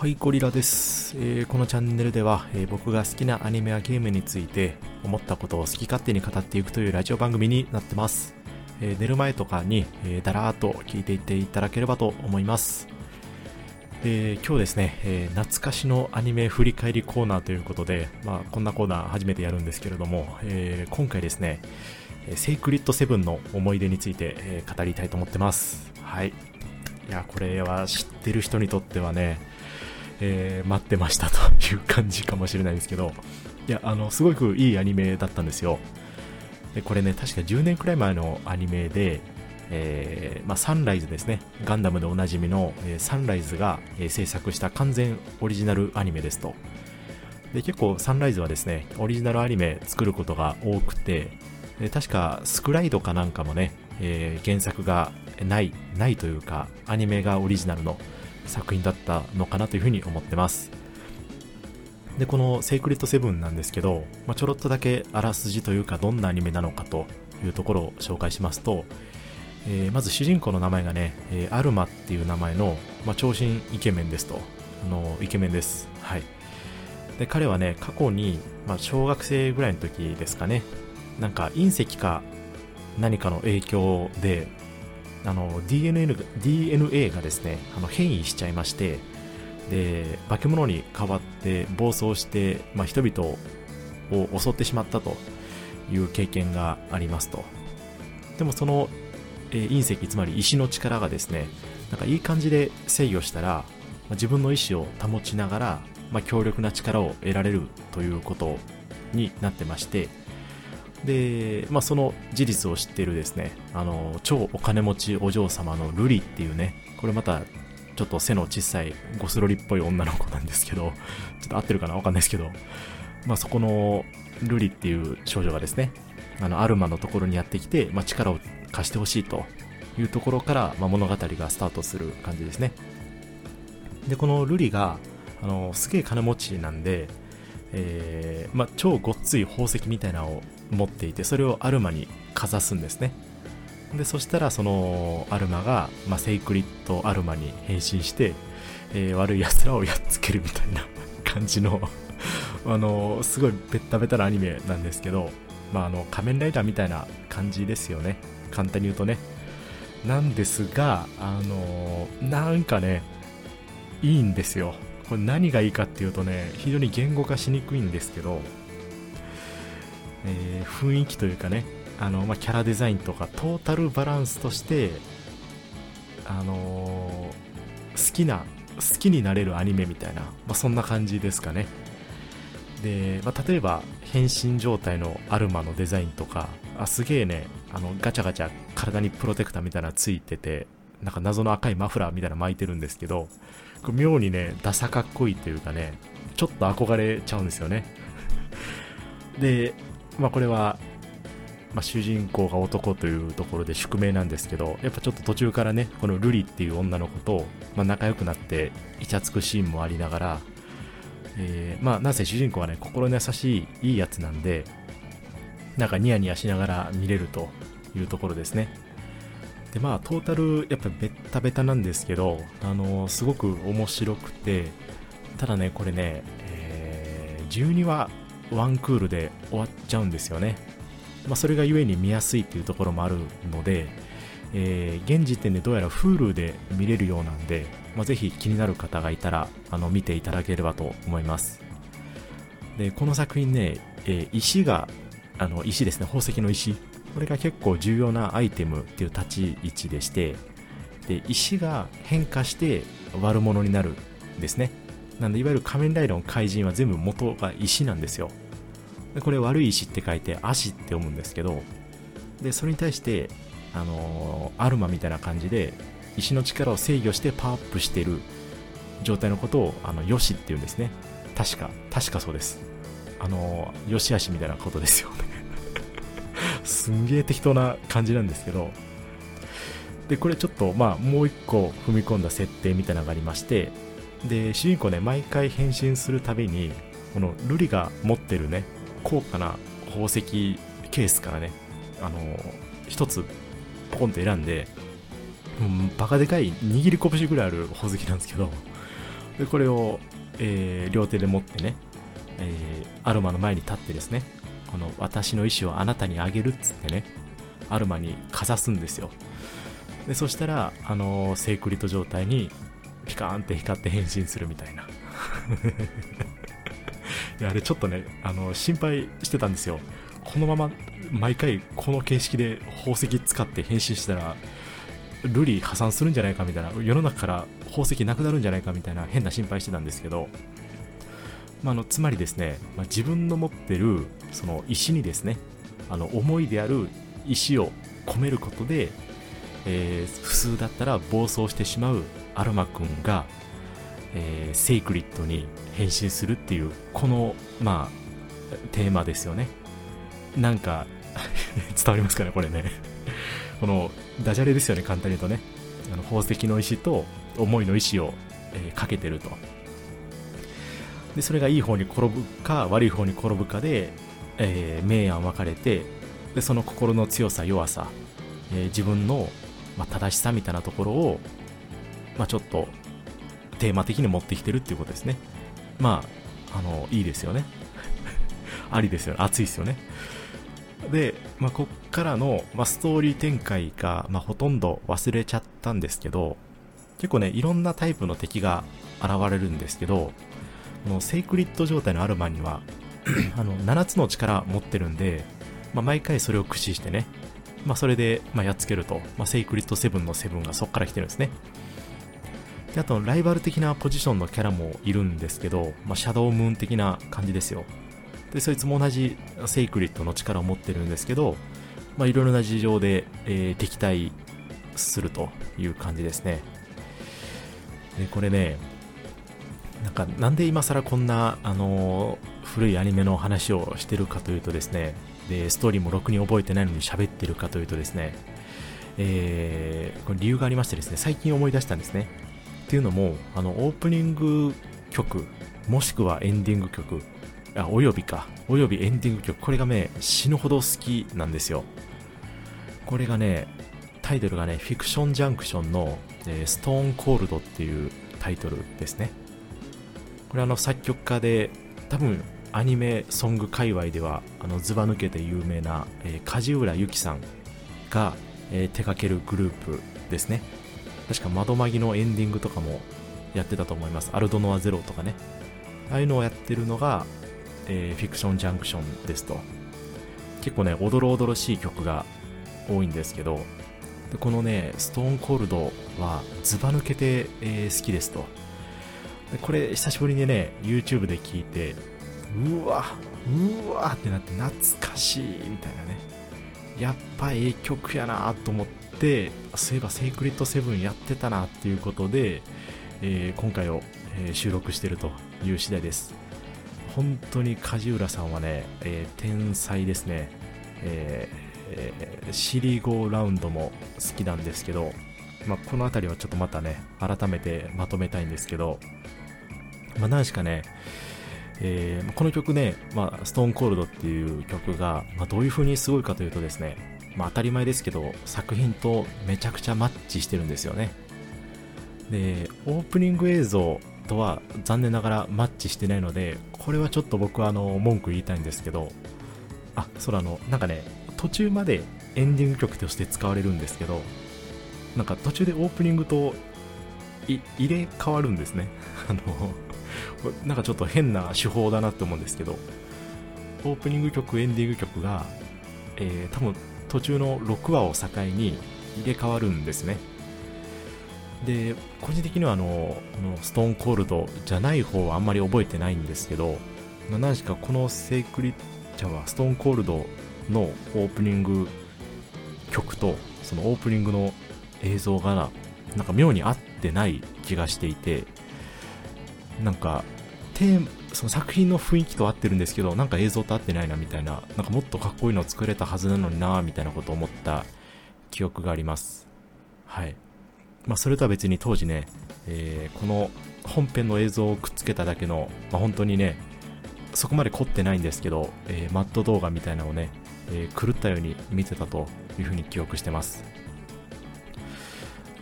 はい、ゴリラです、えーこのチャンネルでは、えー僕が好きなアニメやゲームについて思ったことを好き勝手に語っていくというラジオ番組になってます。えー寝る前とかに、えだらーっと聞いていっていただければと思います。で今日ですね、え懐かしのアニメ振り返りコーナーということで、まあ、こんなコーナー初めてやるんですけれども、え今回ですね、えーセイクリッドセブンの思い出について、え語りたいと思ってます。はい。いや、これは知ってる人にとってはね、えー待ってましたという感じかもしれないですけど、いや、あの、すごくいいアニメだったんですよ。で、これね、確か10年くらい前のアニメで、えーまあ、サンライズですね。ガンダムでおなじみの、えーサンライズが、え制作した完全オリジナルアニメですと。で、結構サンライズはですね、オリジナルアニメ作ることが多くて、で確かスクライドかなんかもね、えー原作がない、ないというか、アニメがオリジナルの作品だったのかなというふうに思ってます。で、このセイクレットセブンなんですけど、まあ、ちょろっとだけあらすじというか、どんなアニメなのかというところを紹介しますと、えーまず主人公の名前がね、えーアルマっていう名前の、まあ、長身イケメンですと。あの、イケメンです。はい。で、彼はね、過去に、まあ、小学生ぐらいの時ですかね、なんか隕石か何かの影響で、あの DNA, が DNA がですねあの変異しちゃいましてで化け物に変わって暴走して、まあ、人々を襲ってしまったという経験がありますと。でもその、えー隕石つまり石の力がですねなんかいい感じで制御したら、まあ自分の意志を保ちながら、まあ、強力な力を得られるということになってましてで、まあ、その事実を知っているですね、あの、超お金持ちお嬢様のルリっていうね、これまた、ちょっと背の小さいゴスロリっぽい女の子なんですけど、ちょっと合ってるかなわかんないですけど、まあ、そこのルリっていう少女がですね、あの、アルマのところにやってきて、まあ、力を貸してほしいというところから、まあ、物語がスタートする感じですね。で、このルリが、あの、すげえ金持ちなんで、えーまあ、超ごっつい宝石みたいなのを持っていてそれをアルマにかざすんですね。でそしたらそのアルマが、まあ、セイクリッドアルマに変身して、えー悪い奴らをやっつけるみたいな感じの あのすごいベッタベタなアニメなんですけど、まあ、あの仮面ライダーみたいな感じですよね。簡単に言うとね。なんですがあのなんかねいいんですよ。これ何がいいかっていうとね非常に言語化しにくいんですけど、えー雰囲気というかねあの、まあ、キャラデザインとかトータルバランスとしてあのー好きな好きになれるアニメみたいな、まあ、そんな感じですかね。で、まあ、例えば変身状態のアルマのデザインとかあすげえねあのガチャガチャ体にプロテクターみたいなのついててなんか謎の赤いマフラーみたいなの巻いてるんですけど妙にねダサかっこいいというかねちょっと憧れちゃうんですよね。で、まあ、これは、まあ、主人公が男というところで宿命なんですけどやっぱちょっと途中からねこのルリっていう女の子と、まあ、仲良くなってイチャつくシーンもありながら、えーまあなぜ主人公はね心の優しいいいやつなんでなんかニヤニヤしながら見れるというところですね。でまあトータルやっぱベッタベタなんですけどあのすごく面白くてただねこれね、えー12話ワンクールで終わっちゃうんですよね、まあ、それがゆえに見やすいっていうところもあるので、えー現時点でどうやら Hulu で見れるようなんで、まあ、ぜひ気になる方がいたらあの見ていただければと思います。でこの作品ね、えー石があの石ですね宝石の石。これが結構重要なアイテムっていう立ち位置でしてで石が変化して悪者になるんですね。なんでいわゆる仮面ライダーの怪人は全部元が石なんですよ。でこれ悪い石って書いて足って読むんですけどでそれに対してあのーアルマみたいな感じで石の力を制御してパワーアップしてる状態のことをあのヨシっていうんですね。確か確かそうです。あのーヨシ足みたいなことですよね。すんげえ適当な感じなんですけどでこれちょっとまあもう一個踏み込んだ設定みたいなのがありましてで主人公ね毎回変身するたびにこのルリが持ってるね高価な宝石ケースからねあの一つポコンと選んでもうバカでかい握り拳ぐらいある宝石なんですけどでこれを、えー、両手で持ってね、えー、アルマの前に立ってですねこの私の意思をあなたにあげるっつってねアルマにかざすんですよ。でそしたらあのセイクリット状態にピカーンって光って変身するみたいな。いやあれちょっとねあの心配してたんですよ。このまま毎回この形式で宝石使って変身したらルリ破産するんじゃないかみたいな。世の中から宝石なくなるんじゃないかみたいな変な心配してたんですけど、まあ、のつまりですね、まあ、自分の持ってるその石にですねあの思いである石を込めることで、えー、普通だったら暴走してしまうアルマ君が、えー、セイクリッドに変身するっていうこのまあテーマですよね。なんか 伝わりますかねこれね。このダジャレですよね簡単に言うとね。あの宝石の石と思いの石を、えー、かけてると。でそれがいい方に転ぶか悪い方に転ぶかで、えー、明暗分かれてでその心の強さ弱さ、えー、自分の、まあ、正しさみたいなところを、まあ、ちょっとテーマ的に持ってきてるっていうことですね。まああのいいですよね。ありですよね。熱いですよね。で、まあ、こっからの、まあ、ストーリー展開が、まあ、ほとんど忘れちゃったんですけど、結構ね、いろんなタイプの敵が現れるんですけど、このセイクリッド状態のアルマンには あの、7つの力持ってるんで、まあ、毎回それを駆使してね、まあ、それで、まあ、やっつけると、まあ、セイクリッド7の7がそっから来てるんですね。で、あと、ライバル的なポジションのキャラもいるんですけど、まあ、シャドウムーン的な感じですよ。でそいつも同じセイクリッドの力を持ってるんですけど、まあ、いろいろな事情で、えー、敵対するという感じですねでこれねなんかなんで今更こんな、あの、古いアニメの話をしてるかというとですねでストーリーもろくに覚えてないのに喋ってるかというとですね、えー、これ理由がありましてですね最近思い出したんですねっていうのもあのオープニング曲もしくはエンディング曲あ、およびか。およびエンディング曲。これがね、死ぬほど好きなんですよ。これがね、タイトルがね、フィクションジャンクションの、えー、ストーンコールドっていうタイトルですね。これあの作曲家で、多分アニメソング界隈ではあのずば抜けて有名な、えー、梶浦由紀さんが、えー、手掛けるグループですね。確か窓マギのエンディングとかもやってたと思います。アルドノアゼロとかね。ああいうのをやってるのが、えー、フィクションジャンクションですと。結構ね、おどろおどろしい曲が多いんですけど、でこのね、ストーンコールドはずば抜けて、えー、好きですと。これ久しぶりにね、YouTube で聞いて、うわ、うわってなって懐かしいみたいなね。やっぱええ曲やなと思って、そういえばセイクリッドセブンやってたなっていうことで、えー、今回を、え、収録してるという次第です。本当に梶浦さんはね、えー、天才ですね。えーえー、シリゴーラウンドも好きなんですけど、まあ、この辺りはちょっとまたね、改めてまとめたいんですけど、まあ、何しかね、えー、この曲ね、まあ、ストーンコールドっていう曲が、まあ、どういう風にすごいかというとですね、まあ、当たり前ですけど、作品とめちゃくちゃマッチしてるんですよね。で、オープニング映像とは残念ながらマッチしてないので、これはちょっと僕はあの文句言いたいんですけど、あ、それあの、なんかね、途中までエンディング曲として使われるんですけど、なんか途中でオープニングと入れ替わるんですね。あの、なんかちょっと変な手法だなって思うんですけど、オープニング曲、エンディング曲が、えー、多分途中の6話を境に入れ替わるんですね。で、個人的にはあの、ストーンコールドじゃない方はあんまり覚えてないんですけど、何しかこのセイクリッチャはストーンコールドのオープニング曲と、そのオープニングの映像がなんか妙に合ってない気がしていて、なんか、テーその作品の雰囲気と合ってるんですけど、なんか映像と合ってないなみたいな、なんかもっとかっこいいの作れたはずなのになみたいなことを思った記憶があります。はい。まあ、それとは別に当時ね、えー、この本編の映像をくっつけただけの、まあ、本当にね、そこまで凝ってないんですけど、えー、マット動画みたいなのをね、えー、狂ったように見てたというふうに記憶してます。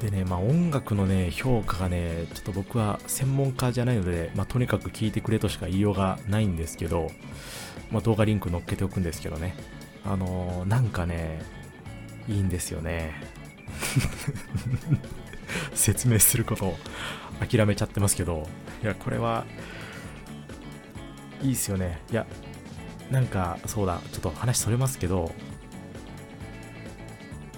でね、まあ音楽のね、評価がね、ちょっと僕は専門家じゃないので、まあとにかく聴いてくれとしか言いようがないんですけど、まあ動画リンク載っけておくんですけどね。あのー、なんかね、いいんですよね。説明することを諦めちゃってますけど、いや、これは、いいっすよね。いや、なんか、そうだ、ちょっと話それますけど、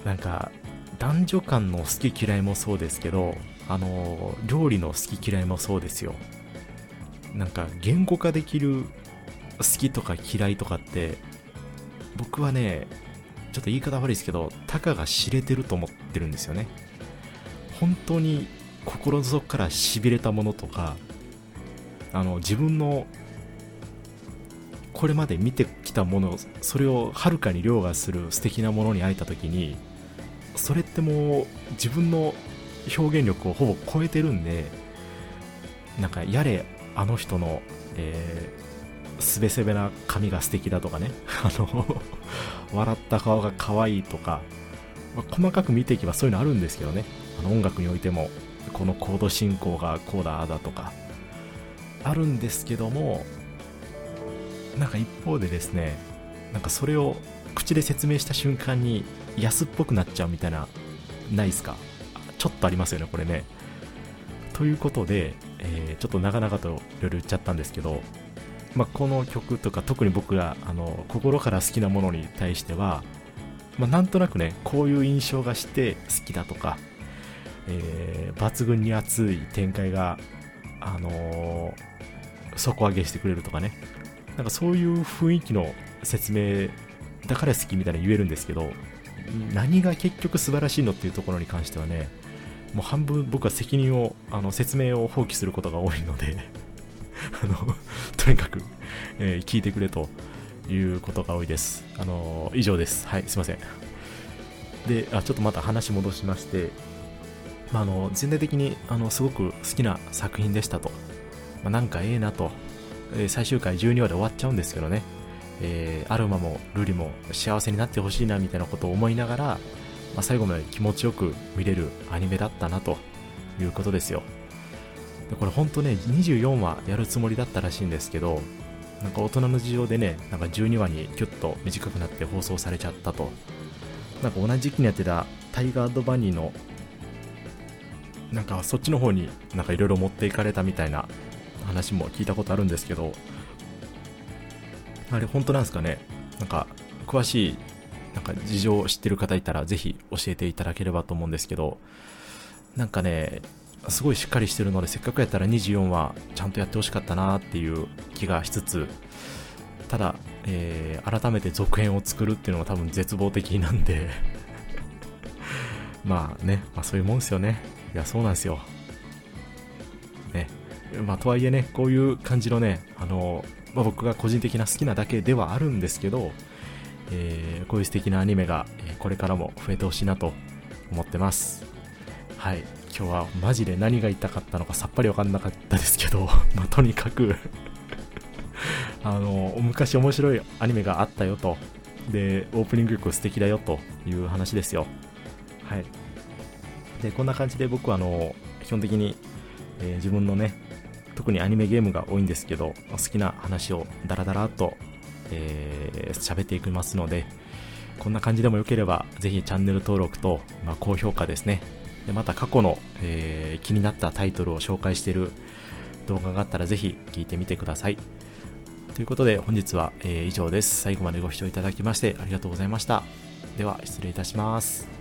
なんか、男女間の好き嫌いもそうですけど、あの、料理の好き嫌いもそうですよ。なんか、言語化できる好きとか嫌いとかって、僕はね、ちょっと言い方悪いですけど、たかが知れてると思ってるんですよね。本当に心の底から痺れたものとか、あの、自分のこれまで見てきたものそれをはるかに凌駕する素敵なものに会えた時にそれってもう自分の表現力をほぼ超えてるんでなんかやれあの人の、えー、すべすべな髪が素敵だとかね あの笑った顔が可愛いとか、まあ、細かく見ていけばそういうのあるんですけどね。あの音楽においてもこのコード進行がこうだあだとかあるんですけどもなんか一方でですねなんかそれを口で説明した瞬間に安っぽくなっちゃうみたいなないですか？ちょっとありますよねこれね。ということで、えー、ちょっと長々といろいろ言っちゃったんですけど、まあ、この曲とか特に僕があの心から好きなものに対しては、まあ、なんとなくねこういう印象がして好きだとか、えー、抜群に熱い展開があのー、底上げしてくれるとかね。なんかそういう雰囲気の説明だから好きみたいな言えるんですけど何が結局素晴らしいのっていうところに関してはねもう半分僕は責任をあの説明を放棄することが多いので あのとにかく、えー、聞いてくれということが多いです。あの以上です。はいすいません。であちょっとまた話戻しまして、まあ、あの全体的にあのすごく好きな作品でしたと、まあ、なんかええなと、えー、最終回12話で終わっちゃうんですけどね。えー、アルマもルリも幸せになってほしいなみたいなことを思いながら、まあ、最後まで気持ちよく見れるアニメだったなということですよ。でこれ本当ね24話やるつもりだったらしいんですけどなんか大人の事情でねなんか12話にキュッと短くなって放送されちゃったと。なんか同じ時期にやってたタイガードバニーのなんかそっちの方になんかいろいろ持っていかれたみたいな話も聞いたことあるんですけどあれ本当なんですかね？なんか詳しいなんか事情を知ってる方いたらぜひ教えていただければと思うんですけどなんかねすごいしっかりしてるのでせっかくやったら24話ちゃんとやってほしかったなっていう気がしつつただ、えー、改めて続編を作るっていうのが多分絶望的なんで まあね、まあ、そういうもんですよね。いやそうなんですよ。ね。まあとはいえねこういう感じのねあのまあ、僕が個人的な好きなだけではあるんですけど、えー、こういう素敵なアニメが、えこれからも増えてほしいなと思ってます。はい。今日はマジで何が言いたかったのかさっぱりわかんなかったですけど、まあ、とにかく あの、昔面白いアニメがあったよと。で、オープニング曲素敵だよという話ですよ。はい。で、こんな感じで僕はあの、基本的に、えー、自分のね、特にアニメゲームが多いんですけど、好きな話をダラダラと、えー、喋っていきますので、こんな感じでもよければ、ぜひチャンネル登録と、まあ、高評価ですね。でまた過去の、えー、気になったタイトルを紹介している動画があったらぜひ聞いてみてください。ということで本日は、えー、以上です。最後までご視聴いただきましてありがとうございました。では失礼いたします。